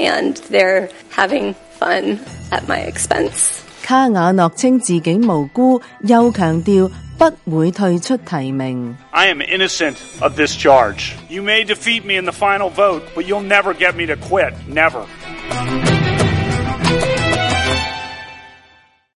and they're having fun at my expense. 卡瓦諾稱自己無辜，又強調不會退出提名。I am innocent of this charge. You may defeat me in the final vote, but you'll never get me to quit. Never.